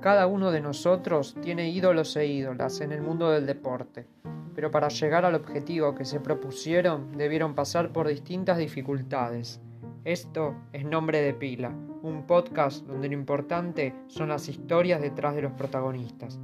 Cada uno de nosotros tiene ídolos e ídolas en el mundo del deporte, pero para llegar al objetivo que se propusieron debieron pasar por distintas dificultades. Esto es Nombre de Pila, un podcast donde lo importante son las historias detrás de los protagonistas.